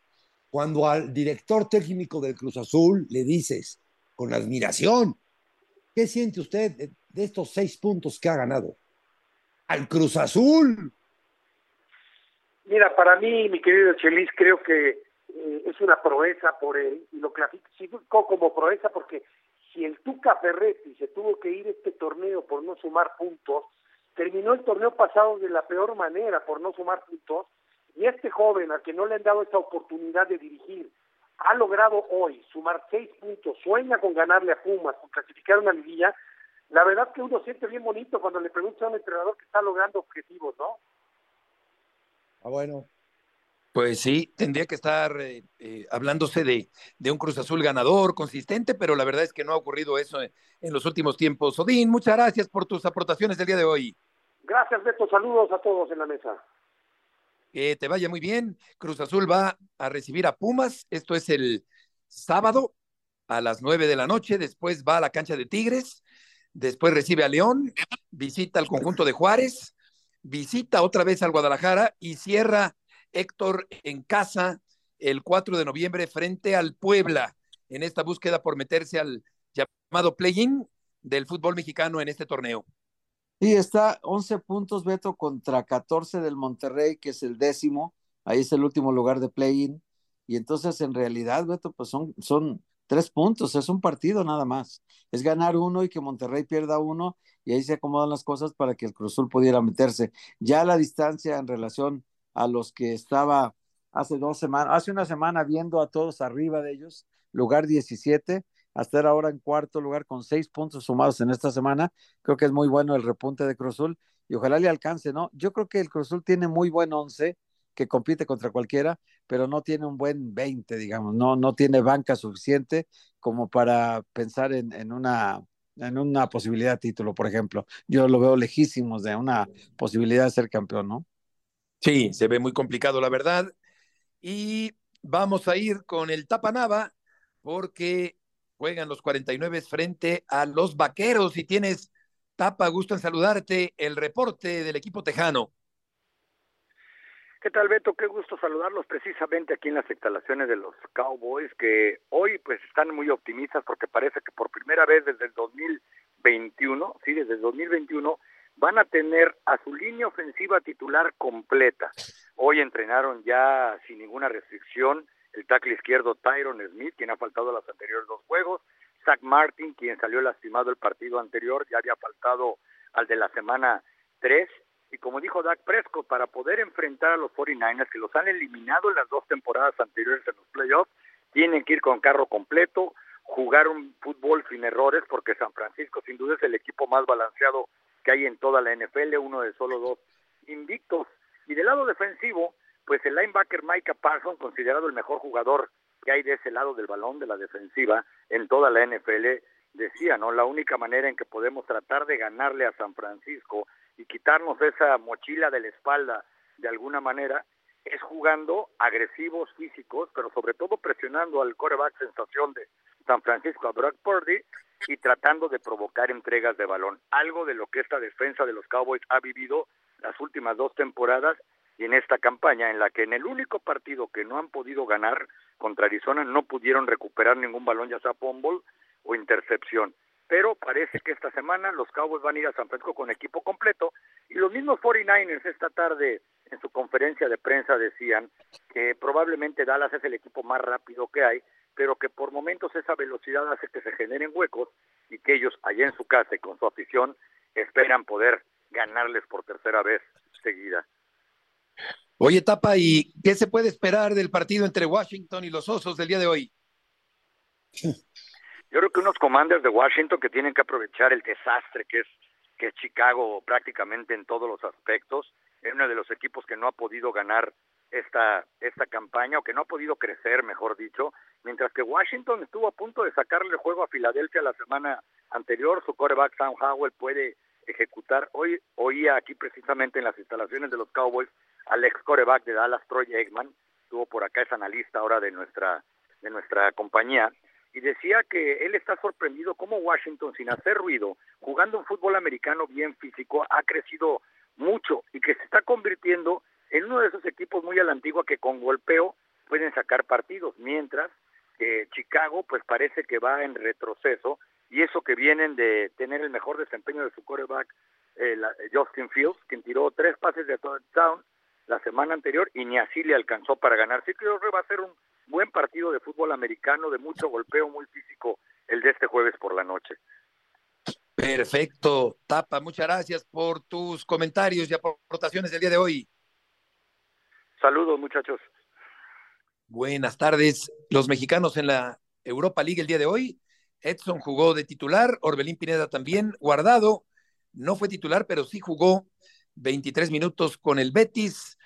cuando al director técnico del Cruz Azul le dices, con admiración, ¿qué siente usted de, de estos seis puntos que ha ganado? Al Cruz Azul. Mira, para mí, mi querido Chelis, creo que eh, es una proeza por él y lo clasificó como proeza porque si el Tuca Ferretti se tuvo que ir este torneo por no sumar puntos, terminó el torneo pasado de la peor manera por no sumar puntos y este joven al que no le han dado esta oportunidad de dirigir ha logrado hoy sumar seis puntos, sueña con ganarle a Pumas, con clasificar una liguilla, la verdad que uno siente bien bonito cuando le pregunta a un entrenador que está logrando objetivos, ¿no? Ah, bueno. Pues sí, tendría que estar eh, eh, hablándose de, de, un Cruz Azul ganador, consistente, pero la verdad es que no ha ocurrido eso en, en, los últimos tiempos. Odín, muchas gracias por tus aportaciones del día de hoy. Gracias, Beto. Saludos a todos en la mesa. Que te vaya muy bien. Cruz Azul va a recibir a Pumas. Esto es el sábado a las nueve de la noche. Después va a la cancha de Tigres. Después recibe a León. Visita al conjunto de Juárez. Visita otra vez al Guadalajara y cierra Héctor en casa el 4 de noviembre frente al Puebla en esta búsqueda por meterse al llamado play-in del fútbol mexicano en este torneo. Sí, está 11 puntos, Beto, contra 14 del Monterrey, que es el décimo. Ahí es el último lugar de play-in. Y entonces, en realidad, Beto, pues son, son tres puntos, es un partido nada más. Es ganar uno y que Monterrey pierda uno, y ahí se acomodan las cosas para que el Cruzul pudiera meterse. Ya la distancia en relación a los que estaba hace dos semanas, hace una semana viendo a todos arriba de ellos, lugar 17, hasta ahora en cuarto lugar con seis puntos sumados en esta semana. Creo que es muy bueno el repunte de Cruzul y ojalá le alcance, ¿no? Yo creo que el Cruzul tiene muy buen once que compite contra cualquiera, pero no tiene un buen 20, digamos, no, no tiene banca suficiente como para pensar en, en una en una posibilidad de título, por ejemplo. Yo lo veo lejísimos de una posibilidad de ser campeón, ¿no? Sí, se ve muy complicado, la verdad. Y vamos a ir con el Tapanava porque juegan los 49 frente a los Vaqueros. Y tienes, Tapa, gusto en saludarte, el reporte del equipo tejano. ¿Qué tal, Beto? Qué gusto saludarlos precisamente aquí en las instalaciones de los Cowboys, que hoy pues están muy optimistas porque parece que por primera vez desde el 2021, sí, desde el 2021, van a tener a su línea ofensiva titular completa. Hoy entrenaron ya sin ninguna restricción el tackle izquierdo Tyron Smith, quien ha faltado a los anteriores dos juegos, Zach Martin, quien salió lastimado el partido anterior, ya había faltado al de la semana 3, y como dijo Dak Prescott, para poder enfrentar a los 49ers, que los han eliminado en las dos temporadas anteriores en los playoffs, tienen que ir con carro completo, jugar un fútbol sin errores, porque San Francisco sin duda es el equipo más balanceado que hay en toda la NFL, uno de solo dos invictos. Y del lado defensivo, pues el linebacker Micah Parsons, considerado el mejor jugador que hay de ese lado del balón de la defensiva en toda la NFL, decía, ¿no? La única manera en que podemos tratar de ganarle a San Francisco y quitarnos esa mochila de la espalda de alguna manera es jugando agresivos físicos, pero sobre todo presionando al coreback sensación de San Francisco a Brock Purdy y tratando de provocar entregas de balón, algo de lo que esta defensa de los Cowboys ha vivido las últimas dos temporadas y en esta campaña en la que en el único partido que no han podido ganar contra Arizona no pudieron recuperar ningún balón ya sea fumble o intercepción. Pero parece que esta semana los Cowboys van a ir a San Francisco con equipo completo y los mismos 49ers esta tarde en su conferencia de prensa decían que probablemente Dallas es el equipo más rápido que hay, pero que por momentos esa velocidad hace que se generen huecos y que ellos allá en su casa y con su afición esperan poder ganarles por tercera vez seguida. Oye, Tapa, ¿y qué se puede esperar del partido entre Washington y los Osos del día de hoy? Yo creo que unos commanders de Washington que tienen que aprovechar el desastre que es que es Chicago prácticamente en todos los aspectos, es uno de los equipos que no ha podido ganar esta esta campaña o que no ha podido crecer, mejor dicho, mientras que Washington estuvo a punto de sacarle el juego a Filadelfia la semana anterior, su quarterback Sam Howell puede ejecutar. Hoy oía aquí precisamente en las instalaciones de los Cowboys al ex coreback de Dallas, Troy Eggman, estuvo por acá, es analista ahora de nuestra, de nuestra compañía, y decía que él está sorprendido cómo Washington, sin hacer ruido, jugando un fútbol americano bien físico, ha crecido mucho y que se está convirtiendo en uno de esos equipos muy a la antigua que con golpeo pueden sacar partidos, mientras que Chicago pues parece que va en retroceso y eso que vienen de tener el mejor desempeño de su quarterback eh, Justin Fields, quien tiró tres pases de touchdown la semana anterior y ni así le alcanzó para ganar. Sí creo que va a ser un buen partido de fútbol americano, de mucho golpeo, muy físico, el de este jueves por la noche. Perfecto, Tapa, muchas gracias por tus comentarios y aportaciones del día de hoy. Saludos, muchachos. Buenas tardes. Los mexicanos en la Europa League el día de hoy. Edson jugó de titular, Orbelín Pineda también, guardado, no fue titular, pero sí jugó 23 minutos con el Betis.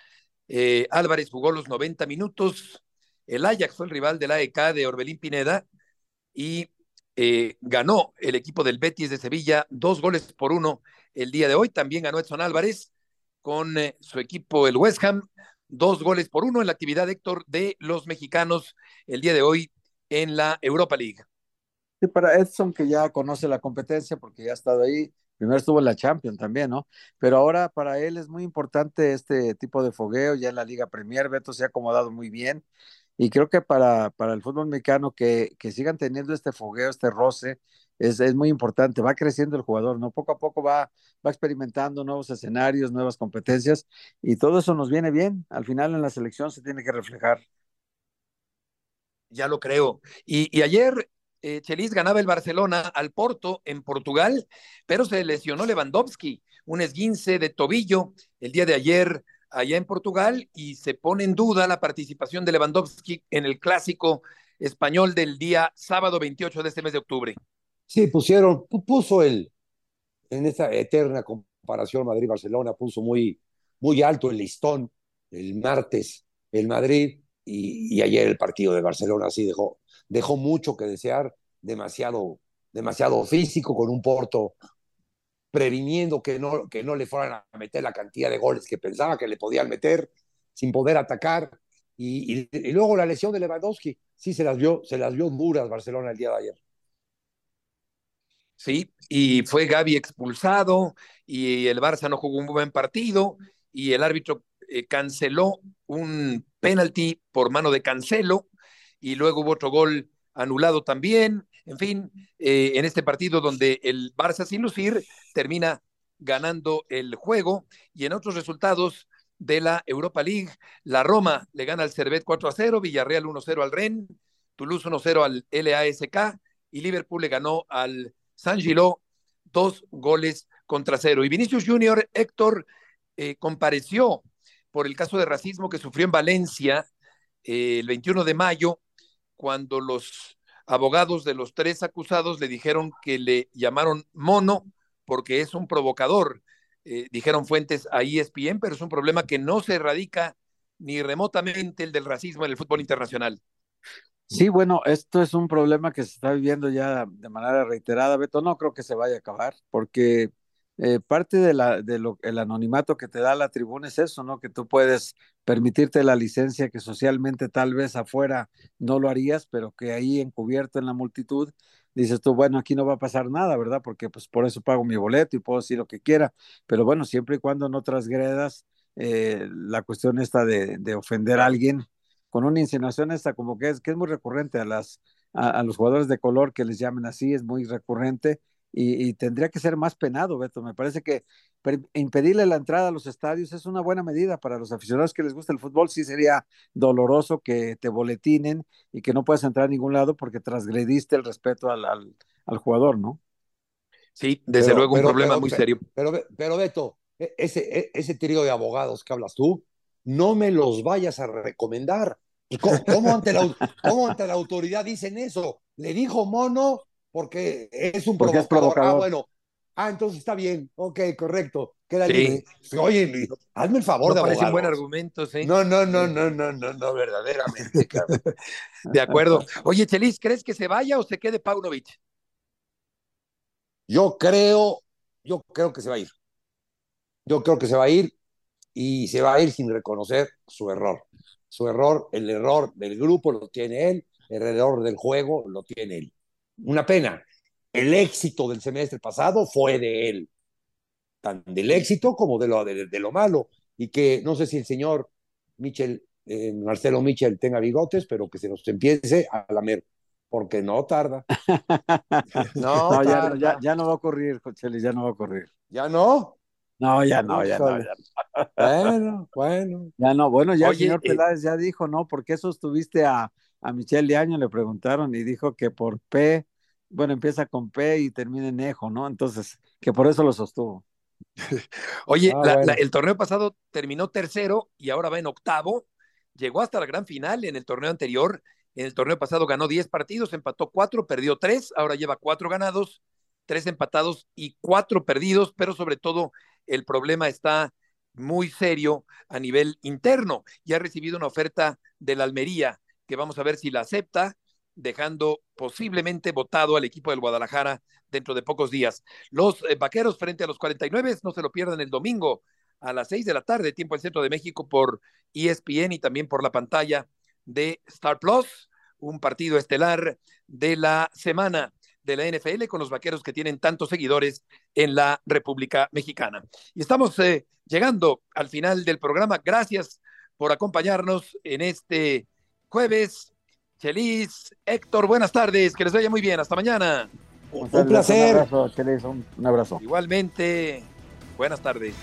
Eh, Álvarez jugó los 90 minutos. El Ajax fue el rival del AEK de Orbelín Pineda y eh, ganó el equipo del Betis de Sevilla dos goles por uno el día de hoy. También ganó Edson Álvarez con eh, su equipo el West Ham, dos goles por uno en la actividad Héctor de los mexicanos el día de hoy en la Europa League. Sí, para Edson que ya conoce la competencia porque ya ha estado ahí, Primero estuvo en la Champions también, ¿no? Pero ahora para él es muy importante este tipo de fogueo, ya en la Liga Premier, Beto se ha acomodado muy bien. Y creo que para, para el fútbol mexicano que, que sigan teniendo este fogueo, este roce, es, es, muy importante. Va creciendo el jugador, ¿no? Poco a poco va, va experimentando nuevos escenarios, nuevas competencias, y todo eso nos viene bien. Al final en la selección se tiene que reflejar. Ya lo creo. Y, y ayer eh, Chelis ganaba el Barcelona al Porto en Portugal, pero se lesionó Lewandowski, un esguince de tobillo el día de ayer allá en Portugal y se pone en duda la participación de Lewandowski en el clásico español del día sábado 28 de este mes de octubre. Sí, pusieron, puso él en esta eterna comparación Madrid-Barcelona, puso muy, muy alto el listón el martes el Madrid y, y ayer el partido de Barcelona así dejó, dejó mucho que desear, demasiado, demasiado físico, con un Porto previniendo que no, que no le fueran a meter la cantidad de goles que pensaba que le podían meter, sin poder atacar. Y, luego la lesión de Lewandowski, sí se las vio, se las vio duras Barcelona el día de ayer. Sí, y fue Gaby expulsado, y el Barça no jugó un buen partido, y el árbitro eh, canceló un penalti por mano de Cancelo, y luego hubo otro gol anulado también. En fin, eh, en este partido donde el Barça sin lucir termina ganando el juego y en otros resultados de la Europa League, la Roma le gana al Servet 4 a 0, Villarreal 1 0 al Ren, Toulouse 1 0 al LASK y Liverpool le ganó al San Gilo dos goles contra cero. Y Vinicius Junior, Héctor, eh, compareció por el caso de racismo que sufrió en Valencia eh, el 21 de mayo cuando los abogados de los tres acusados le dijeron que le llamaron mono porque es un provocador, eh, dijeron fuentes a ESPN, pero es un problema que no se erradica ni remotamente el del racismo en el fútbol internacional. Sí, bueno, esto es un problema que se está viviendo ya de manera reiterada, Beto. No creo que se vaya a acabar, porque eh, parte de la, de el anonimato que te da la tribuna es eso, ¿no? Que tú puedes permitirte la licencia que socialmente tal vez afuera no lo harías, pero que ahí encubierto en la multitud dices tú, bueno, aquí no va a pasar nada, ¿verdad? Porque pues por eso pago mi boleto y puedo decir lo que quiera, pero bueno, siempre y cuando no transgredas eh, la cuestión esta de, de, ofender a alguien con una insinuación esta como que es, que es muy recurrente a, las, a los jugadores de color que les llamen así, es muy recurrente y, y, tendría que ser más penado, Beto. Me parece que impedirle la entrada a los estadios es una buena medida para los aficionados que les gusta el fútbol. Sí sería doloroso que te boletinen y que no puedas entrar a ningún lado porque transgrediste el respeto al, al, al jugador, ¿no? Sí, desde pero, luego un pero, problema pero, muy serio. Pero, pero Beto, e, ese, e, ese trío de abogados que hablas tú, no me los vayas a recomendar. ¿Cómo, ante, la, ante la autoridad dicen eso? Le dijo mono porque es un provocador. Ah, bueno. Ah, entonces está bien. Ok, correcto. Queda sí. Oye, hazme el favor no de parece un buen argumento, sí. No, no, no, no, no, no, no, verdaderamente, De acuerdo. Oye, Chelis, ¿crees que se vaya o se quede Paunovic? Yo creo, yo creo que se va a ir. Yo creo que se va a ir y se va a ir sin reconocer su error. Su error, el error del grupo lo tiene él, el error del juego lo tiene él. Una pena. El éxito del semestre pasado fue de él, tan del éxito como de lo, de, lo malo. Y que no sé si el señor Michel, eh, Marcelo Michel tenga bigotes, pero que se nos empiece a lamer porque no tarda. no, Ya, ya, no va a ocurrir, Cocheli, ya no va a ocurrir. ¿Ya no? No, ya no, ya no, ya no. Bueno, bueno. Ya no, bueno, ya el señor eh, Peláez ya dijo, ¿no? ¿Por qué sostuviste a, a Michelle Año? Le preguntaron y dijo que por P, bueno, empieza con P y termina en Ejo, ¿no? Entonces, que por eso lo sostuvo. Oye, ah, el torneo pasado terminó tercero y ahora va en octavo. Llegó hasta la gran final en el torneo anterior en el torneo pasado ganó 10 partidos, empató 4, perdió 3, ahora lleva 4 ganados, 3 empatados y 4 perdidos, pero sobre todo el problema está muy serio a nivel interno y ha recibido una oferta de la Almería que vamos a ver si la acepta, dejando posiblemente votado al equipo del Guadalajara dentro de pocos días. Los eh, vaqueros frente a los 49 no se lo pierdan el domingo a las 6 de la tarde, tiempo del centro de México por ESPN y también por la pantalla de Star Plus, un partido estelar de la semana de la NFL con los vaqueros que tienen tantos seguidores en la República Mexicana. Y estamos eh, llegando al final del programa. Gracias por acompañarnos en este jueves. Chelis, Héctor, buenas tardes, que les vaya muy bien. Hasta mañana. Un, placer. Un abrazo, un abrazo. Igualmente, buenas tardes.